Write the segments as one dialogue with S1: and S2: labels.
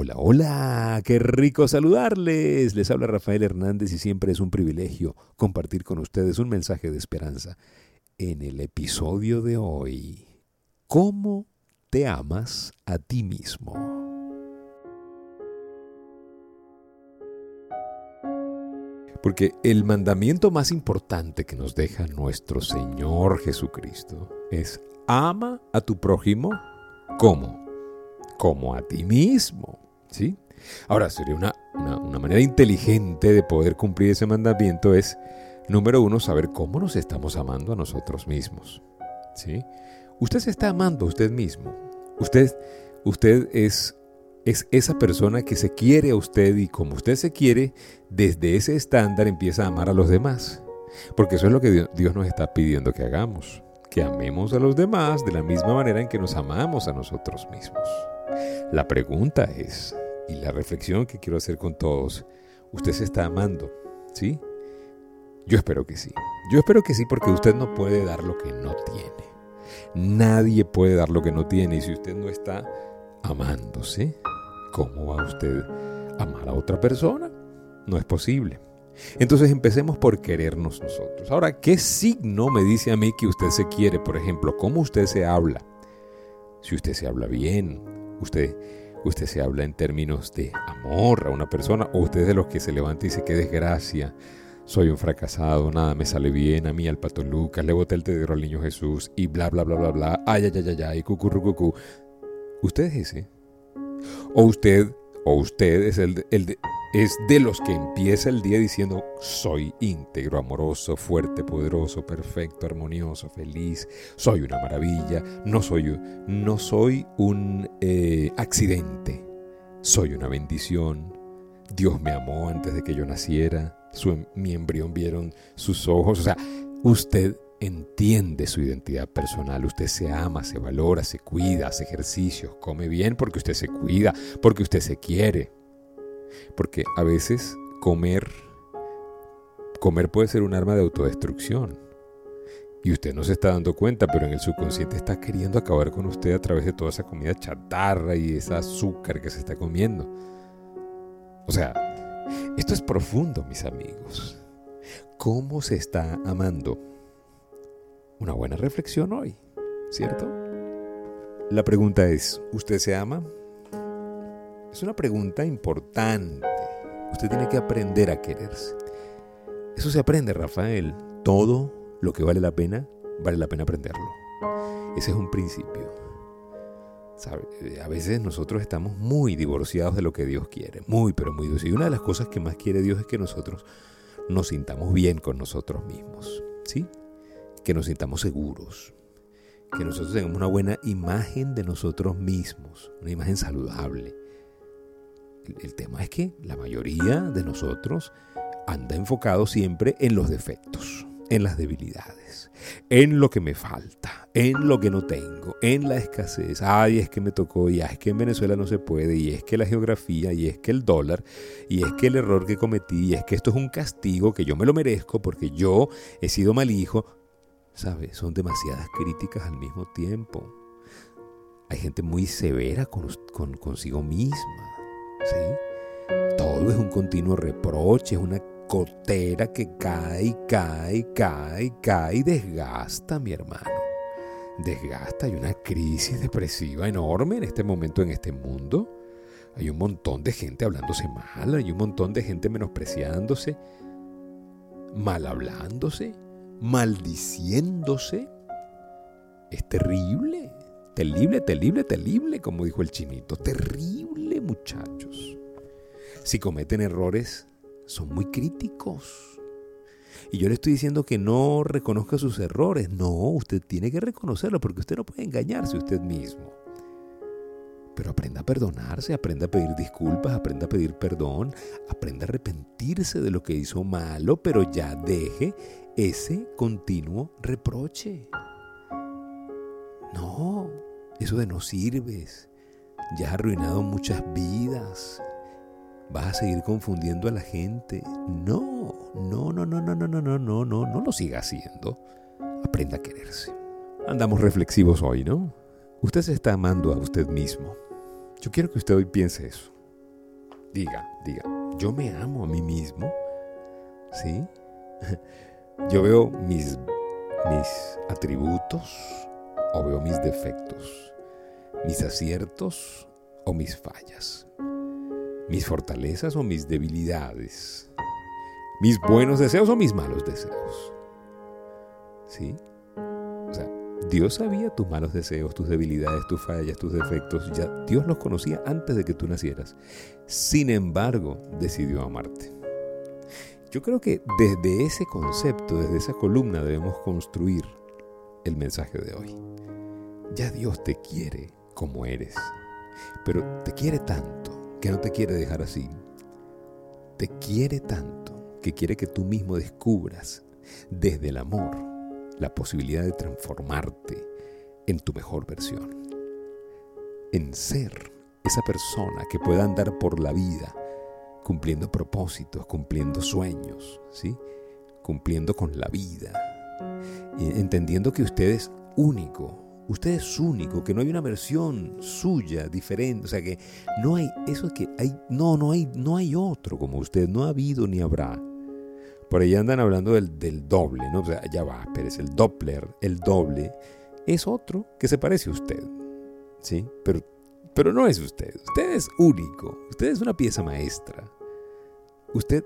S1: Hola, hola, qué rico saludarles. Les habla Rafael Hernández y siempre es un privilegio compartir con ustedes un mensaje de esperanza. En el episodio de hoy, ¿cómo te amas a ti mismo? Porque el mandamiento más importante que nos deja nuestro Señor Jesucristo es ama a tu prójimo como como a ti mismo. ¿Sí? Ahora, sería una, una, manera inteligente de poder cumplir ese mandamiento es, número uno, saber cómo nos estamos amando a nosotros mismos. ¿Sí? Usted se está amando a usted mismo. Usted, usted es, es esa persona que se quiere a usted y como usted se quiere, desde ese estándar empieza a amar a los demás. Porque eso es lo que Dios nos está pidiendo que hagamos, que amemos a los demás de la misma manera en que nos amamos a nosotros mismos. La pregunta es, y la reflexión que quiero hacer con todos, ¿usted se está amando? ¿Sí? Yo espero que sí. Yo espero que sí porque usted no puede dar lo que no tiene. Nadie puede dar lo que no tiene y si usted no está amándose, ¿cómo va usted a amar a otra persona? No es posible. Entonces empecemos por querernos nosotros. Ahora, ¿qué signo me dice a mí que usted se quiere? Por ejemplo, ¿cómo usted se habla? Si usted se habla bien, usted, usted se habla en términos de amor a una persona, o usted es de los que se levanta y dice, qué desgracia, soy un fracasado, nada me sale bien, a mí al pato Lucas, le boté el tedero al niño Jesús, y bla, bla, bla, bla, bla, ay, ay, ay, ay, ay. ¿Usted es ese? ¿O usted, o usted es el, el de, es de los que empieza el día diciendo, soy íntegro, amoroso, fuerte, poderoso, perfecto, armonioso, feliz, soy una maravilla, no soy, no soy un eh, accidente, soy una bendición, Dios me amó antes de que yo naciera, su, mi embrión vieron sus ojos, o sea, usted entiende su identidad personal, usted se ama, se valora, se cuida, hace ejercicios, come bien porque usted se cuida, porque usted se quiere. Porque a veces comer, comer puede ser un arma de autodestrucción. Y usted no se está dando cuenta, pero en el subconsciente está queriendo acabar con usted a través de toda esa comida chatarra y esa azúcar que se está comiendo. O sea, esto es profundo, mis amigos. ¿Cómo se está amando? Una buena reflexión hoy, ¿cierto? La pregunta es, ¿usted se ama? Es una pregunta importante. Usted tiene que aprender a quererse. Eso se aprende, Rafael. Todo lo que vale la pena, vale la pena aprenderlo. Ese es un principio. A veces nosotros estamos muy divorciados de lo que Dios quiere. Muy, pero muy divorciados. Y una de las cosas que más quiere Dios es que nosotros nos sintamos bien con nosotros mismos. ¿Sí? Que nos sintamos seguros. Que nosotros tengamos una buena imagen de nosotros mismos. Una imagen saludable el tema es que la mayoría de nosotros anda enfocado siempre en los defectos, en las debilidades, en lo que me falta, en lo que no tengo, en la escasez. Ay, es que me tocó, y es que en Venezuela no se puede, y es que la geografía, y es que el dólar, y es que el error que cometí, y es que esto es un castigo que yo me lo merezco porque yo he sido mal hijo. ¿Sabes? Son demasiadas críticas al mismo tiempo. Hay gente muy severa con, con consigo misma todo es un continuo reproche, es una cotera que cae, cae, cae, cae y desgasta, mi hermano. Desgasta, hay una crisis depresiva enorme en este momento en este mundo. Hay un montón de gente hablándose mal, hay un montón de gente menospreciándose, mal hablándose, maldiciéndose. Es terrible, terrible, terrible, terrible, como dijo el chinito, terrible muchachos si cometen errores, son muy críticos. Y yo le estoy diciendo que no reconozca sus errores. No, usted tiene que reconocerlo porque usted no puede engañarse usted mismo. Pero aprenda a perdonarse, aprenda a pedir disculpas, aprenda a pedir perdón, aprenda a arrepentirse de lo que hizo malo, pero ya deje ese continuo reproche. No, eso de no sirves. Ya has arruinado muchas vidas. ¿Vas a seguir confundiendo a la gente? No, no, no, no, no, no, no, no, no, no, no lo siga haciendo. Aprenda a quererse. Andamos reflexivos hoy, ¿no? Usted se está amando a usted mismo. Yo quiero que usted hoy piense eso. diga, diga, yo me amo a mí mismo, ¿sí? Yo veo mis, mis atributos o veo mis defectos, mis aciertos o mis fallas, mis fortalezas o mis debilidades, mis buenos deseos o mis malos deseos. ¿Sí? Dios sabía tus malos deseos, tus debilidades, tus fallas, tus defectos. Ya Dios los conocía antes de que tú nacieras. Sin embargo, decidió amarte. Yo creo que desde ese concepto, desde esa columna debemos construir el mensaje de hoy. Ya Dios te quiere como eres, pero te quiere tanto que no te quiere dejar así. Te quiere tanto que quiere que tú mismo descubras desde el amor la posibilidad de transformarte en tu mejor versión, en ser esa persona que pueda andar por la vida cumpliendo propósitos, cumpliendo sueños, ¿sí? cumpliendo con la vida, entendiendo que usted es único, usted es único, que no hay una versión suya diferente, o sea que no hay eso que hay, no, no hay, no hay otro como usted, no ha habido ni habrá. Por ahí andan hablando del, del doble, ¿no? O sea, ya va, pero es el Doppler, el doble, es otro que se parece a usted, ¿sí? Pero, pero no es usted, usted es único, usted es una pieza maestra. Usted,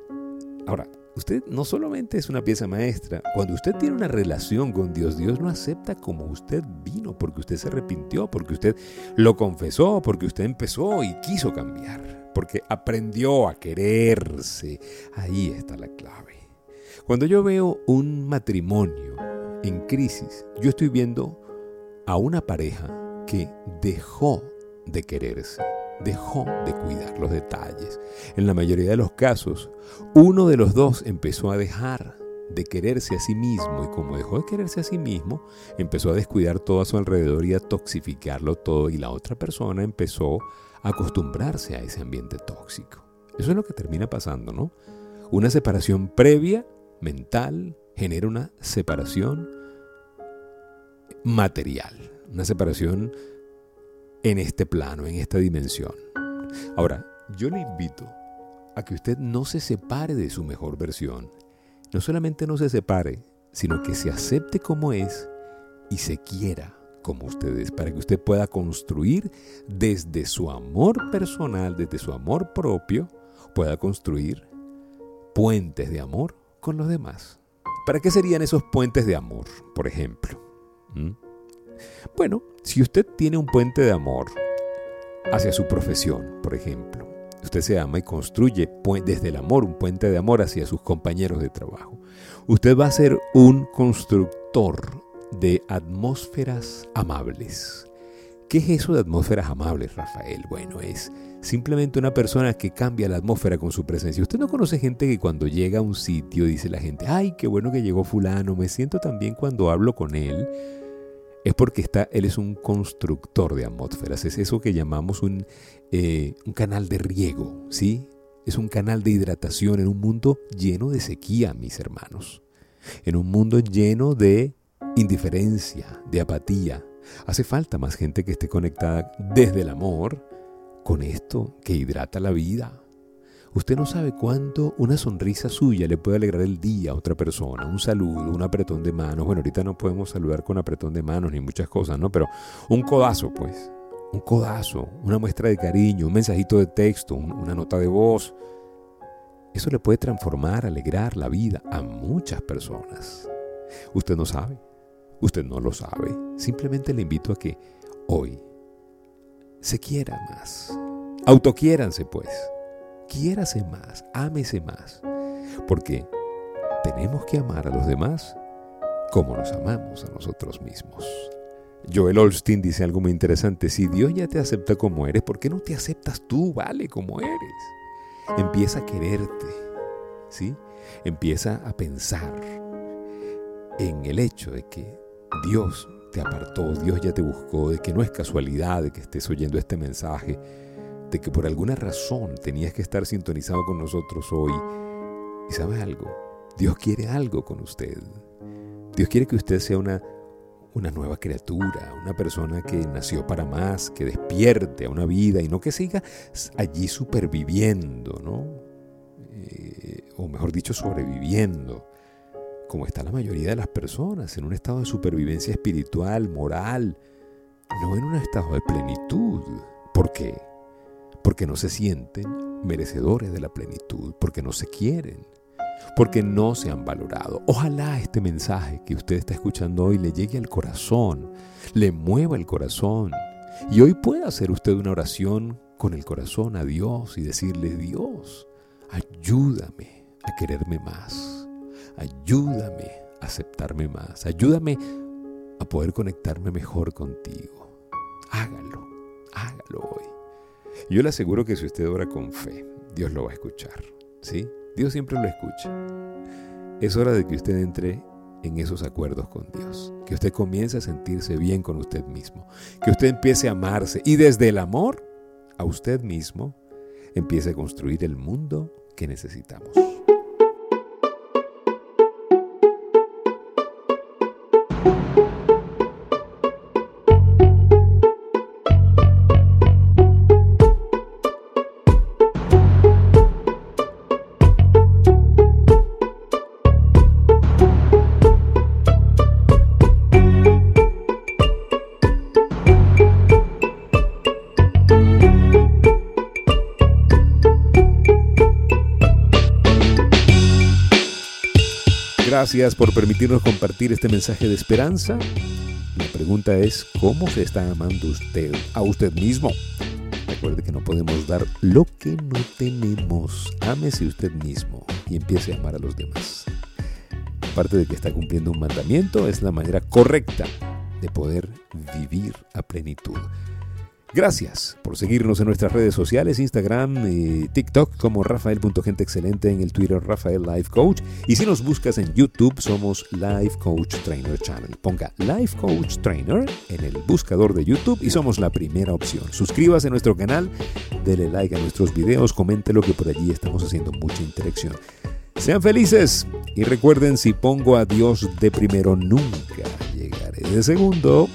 S1: ahora, usted no solamente es una pieza maestra, cuando usted tiene una relación con Dios, Dios no acepta como usted vino, porque usted se arrepintió, porque usted lo confesó, porque usted empezó y quiso cambiar, porque aprendió a quererse. Ahí está la clave. Cuando yo veo un matrimonio en crisis, yo estoy viendo a una pareja que dejó de quererse, dejó de cuidar los detalles. En la mayoría de los casos, uno de los dos empezó a dejar de quererse a sí mismo y como dejó de quererse a sí mismo, empezó a descuidar todo a su alrededor y a toxificarlo todo y la otra persona empezó a acostumbrarse a ese ambiente tóxico. Eso es lo que termina pasando, ¿no? Una separación previa mental genera una separación material, una separación en este plano, en esta dimensión. Ahora, yo le invito a que usted no se separe de su mejor versión. No solamente no se separe, sino que se acepte como es y se quiera como usted es, para que usted pueda construir desde su amor personal, desde su amor propio, pueda construir puentes de amor con los demás. ¿Para qué serían esos puentes de amor, por ejemplo? ¿Mm? Bueno, si usted tiene un puente de amor hacia su profesión, por ejemplo, usted se ama y construye desde el amor un puente de amor hacia sus compañeros de trabajo. Usted va a ser un constructor de atmósferas amables. ¿Qué es eso de atmósferas amables, Rafael? Bueno, es simplemente una persona que cambia la atmósfera con su presencia. Usted no conoce gente que cuando llega a un sitio dice la gente, ay, qué bueno que llegó fulano, me siento tan bien cuando hablo con él. Es porque está, él es un constructor de atmósferas, es eso que llamamos un, eh, un canal de riego, ¿sí? Es un canal de hidratación en un mundo lleno de sequía, mis hermanos. En un mundo lleno de indiferencia, de apatía. Hace falta más gente que esté conectada desde el amor con esto que hidrata la vida. Usted no sabe cuánto una sonrisa suya le puede alegrar el día a otra persona, un saludo, un apretón de manos. Bueno, ahorita no podemos saludar con apretón de manos ni muchas cosas, ¿no? Pero un codazo, pues. Un codazo, una muestra de cariño, un mensajito de texto, una nota de voz. Eso le puede transformar, alegrar la vida a muchas personas. Usted no sabe, usted no lo sabe. Simplemente le invito a que hoy se quiera más. Autoquiéranse pues. Quiérase más, ámese más. Porque tenemos que amar a los demás como nos amamos a nosotros mismos. Joel Olstein dice algo muy interesante. Si Dios ya te acepta como eres, ¿por qué no te aceptas tú, vale, como eres? Empieza a quererte, ¿sí? Empieza a pensar en el hecho de que Dios te apartó, Dios ya te buscó, de que no es casualidad de que estés oyendo este mensaje, de que por alguna razón tenías que estar sintonizado con nosotros hoy. Y sabes algo, Dios quiere algo con usted. Dios quiere que usted sea una, una nueva criatura, una persona que nació para más, que despierte a una vida y no que siga allí superviviendo, ¿no? Eh, o mejor dicho, sobreviviendo, como está la mayoría de las personas, en un estado de supervivencia espiritual, moral, no en un estado de plenitud. ¿Por qué? Porque no se sienten merecedores de la plenitud, porque no se quieren porque no se han valorado. Ojalá este mensaje que usted está escuchando hoy le llegue al corazón, le mueva el corazón. Y hoy pueda hacer usted una oración con el corazón a Dios y decirle, Dios, ayúdame a quererme más, ayúdame a aceptarme más, ayúdame a poder conectarme mejor contigo. Hágalo, hágalo hoy. Yo le aseguro que si usted ora con fe, Dios lo va a escuchar, ¿sí? Dios siempre lo escucha. Es hora de que usted entre en esos acuerdos con Dios, que usted comience a sentirse bien con usted mismo, que usted empiece a amarse y desde el amor a usted mismo empiece a construir el mundo que necesitamos. Gracias por permitirnos compartir este mensaje de esperanza. La pregunta es, ¿cómo se está amando usted a usted mismo? Recuerde que no podemos dar lo que no tenemos. Ámese usted mismo y empiece a amar a los demás. Aparte de que está cumpliendo un mandamiento, es la manera correcta de poder vivir a plenitud. Gracias por seguirnos en nuestras redes sociales, Instagram y TikTok como Rafael.genteexcelente en el Twitter Rafael Life Coach. Y si nos buscas en YouTube, somos Life Coach Trainer Channel. Ponga Life Coach Trainer en el buscador de YouTube y somos la primera opción. Suscríbase a nuestro canal, dele like a nuestros videos, comente lo que por allí estamos haciendo mucha interacción. Sean felices y recuerden, si pongo a Dios de primero, nunca llegaré de segundo.